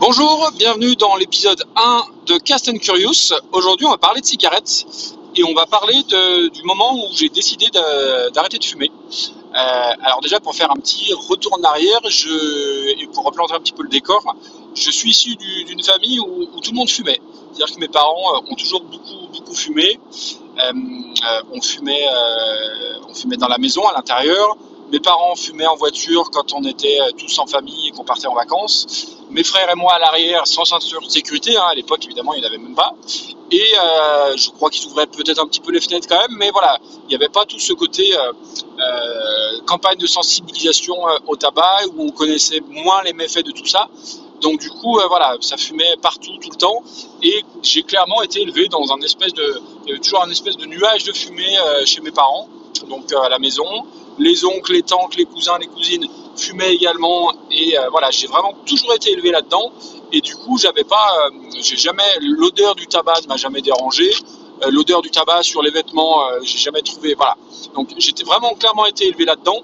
Bonjour, bienvenue dans l'épisode 1 de Cast and Curious. Aujourd'hui, on va parler de cigarettes et on va parler du moment où j'ai décidé d'arrêter de fumer. Euh, alors déjà, pour faire un petit retour en arrière, et pour replanter un petit peu le décor, je suis issu du- d'une famille où, tout le monde fumait. C'est-à-dire que mes parents euh, ont toujours beaucoup, fumé. Euh, on, fumait on fumait dans la maison, à l'intérieur. Mes parents fumaient en voiture quand on était tous en famille et qu'on partait en vacances. Mes frères et moi à l'arrière, sans ceinture de sécurité. hein, à l'époque, évidemment, il n'y en avait même pas. Et euh, je crois qu'ils ouvraient peut-être un petit peu les fenêtres quand même, mais voilà, il n'y avait pas tout ce côté euh, euh, campagne de sensibilisation au tabac où on connaissait moins les méfaits de tout ça. Donc du coup, voilà, ça fumait partout, tout le temps, et j'ai clairement été élevé dans un espèce de, il y avait toujours un espèce de nuage de fumée chez mes parents, donc à la maison. Les oncles, les tantes, les cousins, les cousines fumaient également, et euh, voilà, j'ai vraiment toujours été élevé là-dedans. Et du coup, j'avais pas, euh, j'ai jamais, l'odeur du tabac ne m'a jamais dérangé. Euh, l'odeur du tabac sur les vêtements, j'ai jamais trouvé, voilà. Donc j'étais vraiment clairement été élevé là-dedans.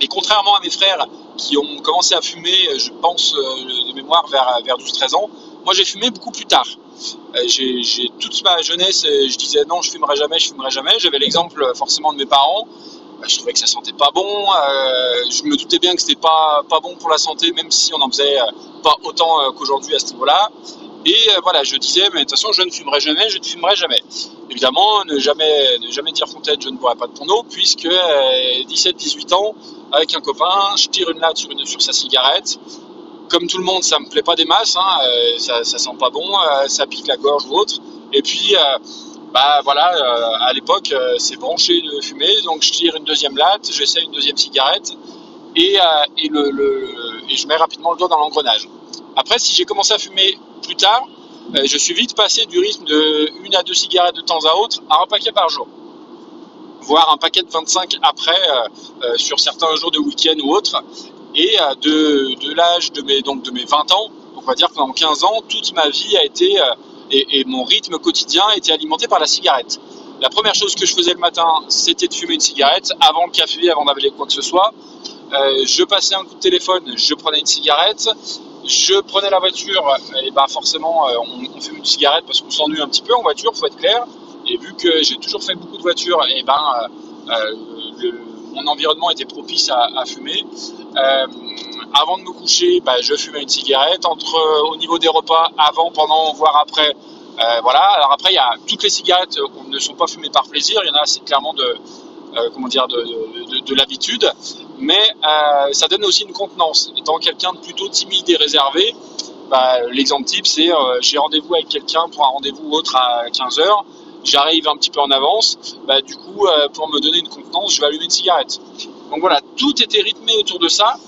Et contrairement à mes frères qui ont commencé à fumer, je pense de mémoire vers, vers 12-13 ans, moi j'ai fumé beaucoup plus tard. J'ai, j'ai- toute ma jeunesse, je disais non, je fumerai jamais, je fumerai jamais. J'avais l'exemple forcément de mes parents. Euh, Je trouvais que ça sentait pas bon. euh, je me doutais bien que c'était pas pas bon pour la santé, même si on en faisait euh, pas autant euh, qu'aujourd'hui à ce niveau-là. Et voilà, je disais, mais de toute façon, je ne fumerai jamais, je ne fumerai jamais. Évidemment, ne jamais, ne jamais dire fontaine, je ne boirai pas de porno, puisque 17-18 ans, avec un copain, je tire une latte sur, sur sa cigarette. Comme tout le monde, ça me plaît pas des masses, hein, ça, sent pas bon, ça pique la gorge ou autre. Et puis, bah voilà, euh, à l'époque, euh, c'est branché de fumer, donc je tire une deuxième latte, j'essaie une deuxième cigarette, et, euh, et, le, et je mets rapidement le doigt dans l'engrenage. Après, si j'ai commencé à fumer plus tard, je suis vite passé du rythme de une à deux cigarettes de temps à autre à un paquet par jour. Voire un paquet de 25 après, sur certains jours de week-end ou autres. Et de, de l'âge de mes, donc de mes 20 ans, on va dire pendant 15 ans, toute ma vie a été, et, mon rythme quotidien été alimenté par la cigarette. La première chose que je faisais le matin, c'était de fumer une cigarette avant le café, avant d'avaler quoi que ce soit. Euh, je passais un coup de téléphone, je prenais une cigarette. Je prenais la voiture, et ben forcément, euh, on, fume une cigarette parce qu'on s'ennuie un petit peu en voiture, faut être clair. Et vu que j'ai toujours fait beaucoup de voitures, et ben euh, mon environnement était propice à, fumer. Avant de me coucher, ben, je fumais une cigarette. Entre euh, au niveau des repas, avant, pendant, voire après, euh, voilà. Alors après, il y a toutes les cigarettes euh, ne sont pas fumées par plaisir. Il y en a, c'est clairement de, comment dire, de, de- de- de l'habitude. Mais ça donne aussi une contenance. Étant quelqu'un de plutôt timide et réservé, bah, l'exemple type, c'est j'ai rendez-vous avec quelqu'un pour un rendez-vous autre à 15h. J'arrive un petit peu en avance. Bah, du coup, pour me donner une contenance, je vais allumer une cigarette. Donc voilà, tout était rythmé autour de ça.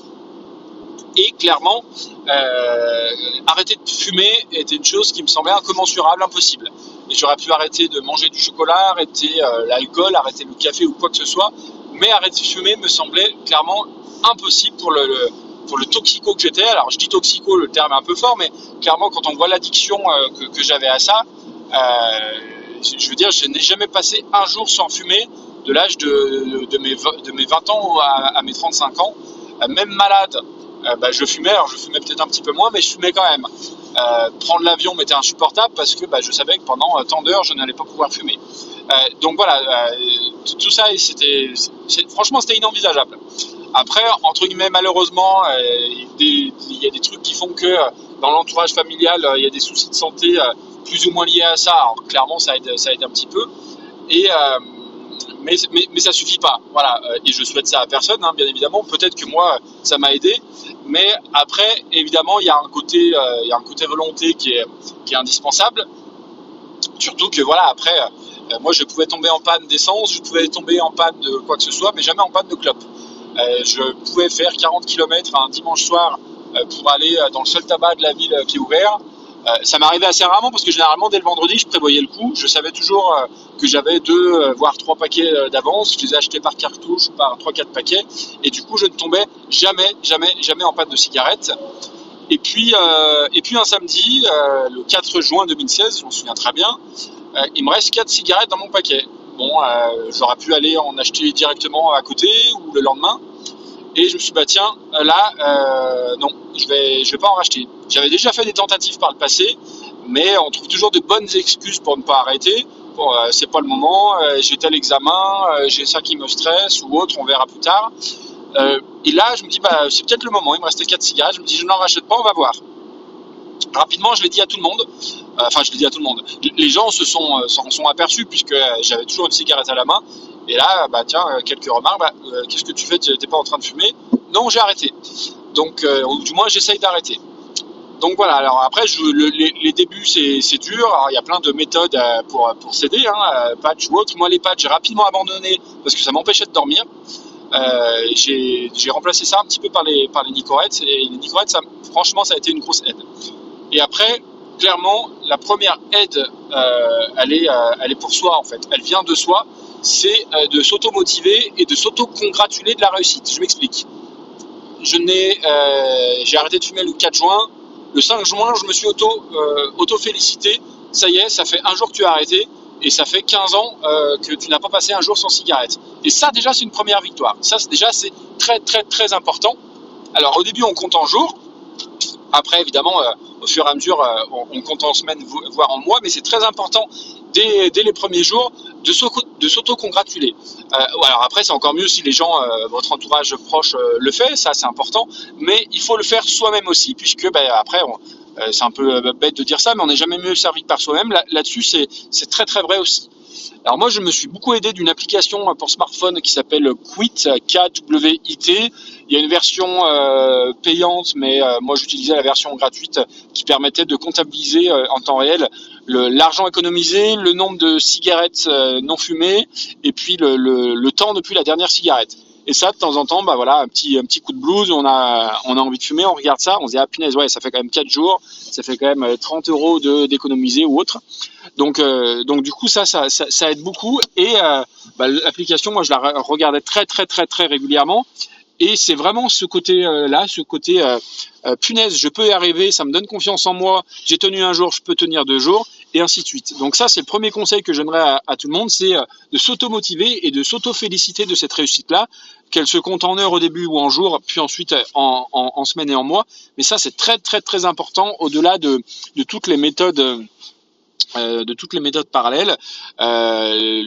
Et clairement, euh, arrêter de fumer était une chose qui me semblait incommensurable, impossible. J'aurais pu arrêter de manger du chocolat, arrêter euh, l'alcool, arrêter le café ou quoi que ce soit. Mais arrêter de fumer me semblait clairement impossible pour le, pour le toxico que j'étais. Alors je dis toxico, le terme est un peu fort, mais clairement quand on voit l'addiction euh, que, j'avais à ça, je veux dire, je n'ai jamais passé un jour sans fumer de l'âge de, de, mes, de mes 20 ans à, à mes 35 ans. Même malade, euh, bah, je fumais. Alors je fumais peut-être un petit peu moins, mais je fumais quand même. Euh, prendre l'avion m'était insupportable parce que bah, je savais que pendant euh, tant d'heures, je n'allais pas pouvoir fumer. Donc voilà, tout, ça, c'était, franchement, c'était inenvisageable. Après, entre guillemets, malheureusement, il y a des trucs qui font que dans l'entourage familial, il y a des soucis de santé plus ou moins liés à ça. Alors clairement, ça aide, ça aide un petit peu. Et mais, mais, mais ça suffit pas. Voilà. Euh, Et je souhaite ça à personne, hein, bien évidemment. Peut-être que moi, ça m'a aidé. Mais après, évidemment, il y a un côté, euh, il y a un côté volonté qui est, qui est indispensable. Surtout que voilà, après, euh, moi, je pouvais tomber en panne d'essence, je pouvais tomber en panne de quoi que ce soit, mais jamais en panne de clope. Je pouvais faire 40 km un dimanche soir pour aller dans le seul tabac de la ville qui est ouvert. Euh, ça m'arrivait assez rarement parce que généralement dès le vendredi je prévoyais le coup. Je savais toujours euh, que j'avais deux euh, voire trois paquets d'avance. Je les achetais par cartouche ou par trois quatre paquets et du coup je ne tombais jamais jamais jamais en panne de cigarette. Et puis et puis un samedi le 4 juin 2016, je m'en souviens très bien, il me reste quatre cigarettes dans mon paquet. Bon, j'aurais pu aller en acheter directement à côté ou le lendemain. Et je me suis dit, bah tiens, là, non, je vais, je vais pas en racheter. J'avais déjà fait des tentatives par le passé, mais on trouve toujours de bonnes excuses pour ne pas arrêter. Bon, euh, c'est pas le moment, euh, j'ai tel examen, euh, j'ai ça qui me stresse ou autre, on verra plus tard. Euh, et là, je me dis, bah, c'est peut-être le moment, il me restait 4 cigarettes, je me dis, je n'en rachète pas, on va voir. Rapidement, je l'ai dit à tout le monde, enfin, je l'ai dit à tout le monde. Les gens se sont, s'en sont aperçus puisque j'avais toujours une cigarette à la main. Et là, bah, tiens, quelques remarques, bah, qu'est-ce que tu fais, t'es pas en train de fumer? Non, j'ai arrêté. Donc, euh, du moins, j'essaye d'arrêter. Donc voilà, alors après, les, débuts, c'est dur. Il y a plein de méthodes euh, pour, pour s'aider, hein, euh, patch ou autre. Moi, les patchs, j'ai rapidement abandonné parce que ça m'empêchait de dormir. J'ai remplacé ça un petit peu par les, par les Nicorettes. Et les Nicorettes, franchement, ça a été une grosse aide. Et après, clairement, la première aide, elle, est, elle est pour soi, en fait. Elle vient de soi. C'est de s'auto-motiver et de s'auto-congratuler de la réussite. Je m'explique. Je n'ai, euh, j'ai arrêté de fumer le 4 juin. Le 5 juin, je me suis auto, euh, auto-félicité. Ça y est, ça fait un jour que tu as arrêté et ça fait 15 ans euh, que tu n'as pas passé un jour sans cigarette. Et ça, déjà, c'est une première victoire. Ça, déjà, c'est très, très, très important. Alors, au début, on compte en jours. Après, évidemment, euh, au fur et à mesure, on, on compte en semaines, vo- voire en mois, mais c'est très important dès, dès les premiers jours de s'auto- de s'auto-congratuler. Euh, alors après, c'est encore mieux si les gens, euh, votre entourage proche euh, le fait, ça c'est important, mais il faut le faire soi-même aussi, puisque ben, après, c'est un peu bête de dire ça, mais on n'est jamais mieux servi que par soi-même. Là- Là-dessus, c'est très très vrai aussi. Alors moi, je me suis beaucoup aidé d'une application pour smartphone qui s'appelle Quit, K-W-I-T. Il y a une version payante, mais moi j'utilisais la version gratuite qui permettait de comptabiliser en temps réel l'argent économisé, le nombre de cigarettes euh, non fumées et puis le, temps depuis la dernière cigarette. Et ça, de temps en temps, bah voilà, un petit, un petit coup de blues, on a, on a envie de fumer, on regarde ça, on se dit, ah punaise, ouais, ça fait quand même 4 jours, ça fait quand même euh, 30 euros de, d'économiser ou autre. Donc, euh, donc du coup, ça, ça, ça, aide beaucoup. Et euh, bah, l'application, moi, je la re- regardais très, très, très, très régulièrement. Et c'est vraiment ce côté-là, ce côté euh, euh, punaise, je peux y arriver, ça me donne confiance en moi. J'ai tenu un jour, je peux tenir deux jours, et ainsi de suite. Donc ça, c'est le premier conseil que je donnerais à, tout le monde, c'est euh, de s'auto-motiver et de s'auto-féliciter de cette réussite-là, qu'elle se compte en heures au début ou en jours, puis ensuite euh, en, en, semaines et en mois. Mais ça, c'est très, très, très important au-delà de, toutes les méthodes. euh, de toutes les méthodes parallèles.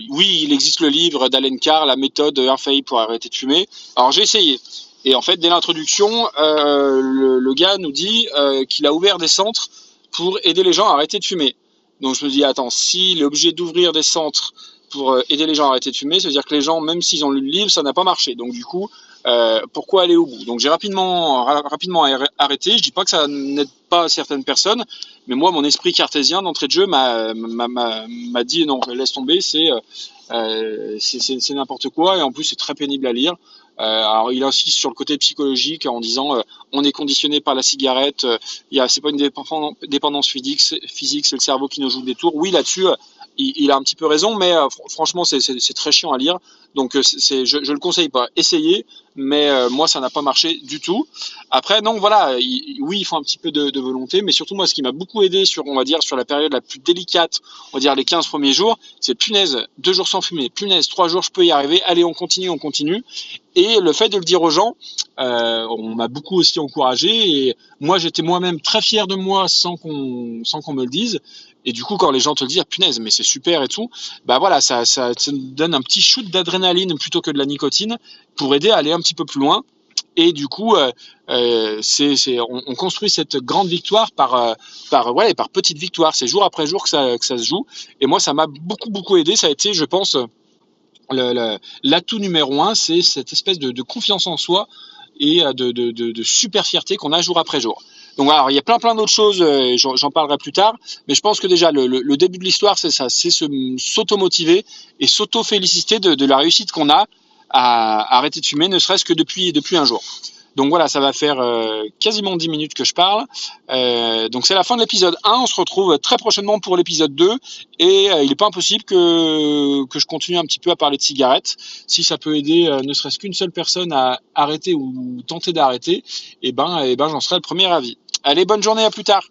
Oui, il existe le livre d'Alen Carr, la méthode infaillible pour arrêter de fumer. Alors j'ai essayé. Et en fait, dès l'introduction, le, gars nous dit qu'il a ouvert des centres pour aider les gens à arrêter de fumer. Donc je me dis, attends, s'il est obligé d'ouvrir des centres pour euh, aider les gens à arrêter de fumer, ça veut dire que les gens, même s'ils ont lu le livre, ça n'a pas marché. Donc du coup, euh, pourquoi aller au bout? Donc j'ai rapidement, ra- rapidement arr- arrêté. Je dis pas que ça n'aide pas certaines personnes, mais moi, mon esprit cartésien d'entrée de jeu m'a dit non, laisse tomber, euh, c'est n'importe quoi et en plus c'est très pénible à lire. Euh, alors il insiste sur le côté psychologique en disant euh, on est conditionné par la cigarette, euh, il y a c'est pas une dépendance physique, physique c'est le cerveau qui nous joue des tours. Oui là-dessus il, a un petit peu raison, mais euh, fr- franchement c'est très chiant à lire, donc euh, je, je le conseille pas. Essayez, mais euh, moi ça n'a pas marché du tout. Après non voilà, il- oui il faut un petit peu de, volonté, mais surtout moi ce qui m'a beaucoup aidé sur on va dire sur la période la plus délicate, on va dire les 15 premiers jours, c'est punaise deux jours sans fumer, punaise trois jours je peux y arriver, allez on continue on continue. Et le fait de le dire aux gens, on m'a beaucoup aussi encouragé. Et moi, j'étais moi-même très fier de moi sans qu'on me le dise. Et du coup, quand les gens te le disent, punaise, mais c'est super et tout, bah voilà, ça, ça, ça donne un petit shoot d'adrénaline plutôt que de la nicotine pour aider à aller un petit peu plus loin. Et du coup, euh, euh, c'est, c'est, on, on construit cette grande victoire par, euh, par, ouais, par petites victoires. C'est jour après jour que ça, que ça se joue. Et moi, ça m'a beaucoup, beaucoup aidé. Ça a été, je pense, l'atout numéro un, c'est cette espèce de, confiance en soi et euh, de super fierté qu'on a jour après jour. Donc alors, il y a plein plein d'autres choses, euh, j'en parlerai plus tard, mais je pense que déjà le, début de l'histoire, c'est ça, c'est s'auto-motiver et s'auto-féliciter de, la réussite qu'on a à arrêter de fumer, ne serait-ce que depuis, depuis un jour. Donc voilà, ça va faire euh, quasiment 10 minutes que je parle. Euh, donc c'est la fin de l'épisode 1. On se retrouve très prochainement pour l'épisode 2. Et il n'est pas impossible que, que je continue un petit peu à parler de cigarettes. Si ça peut aider ne serait-ce qu'une seule personne à arrêter ou tenter d'arrêter, eh ben, eh ben j'en serai le premier avis. Allez, bonne journée, à plus tard.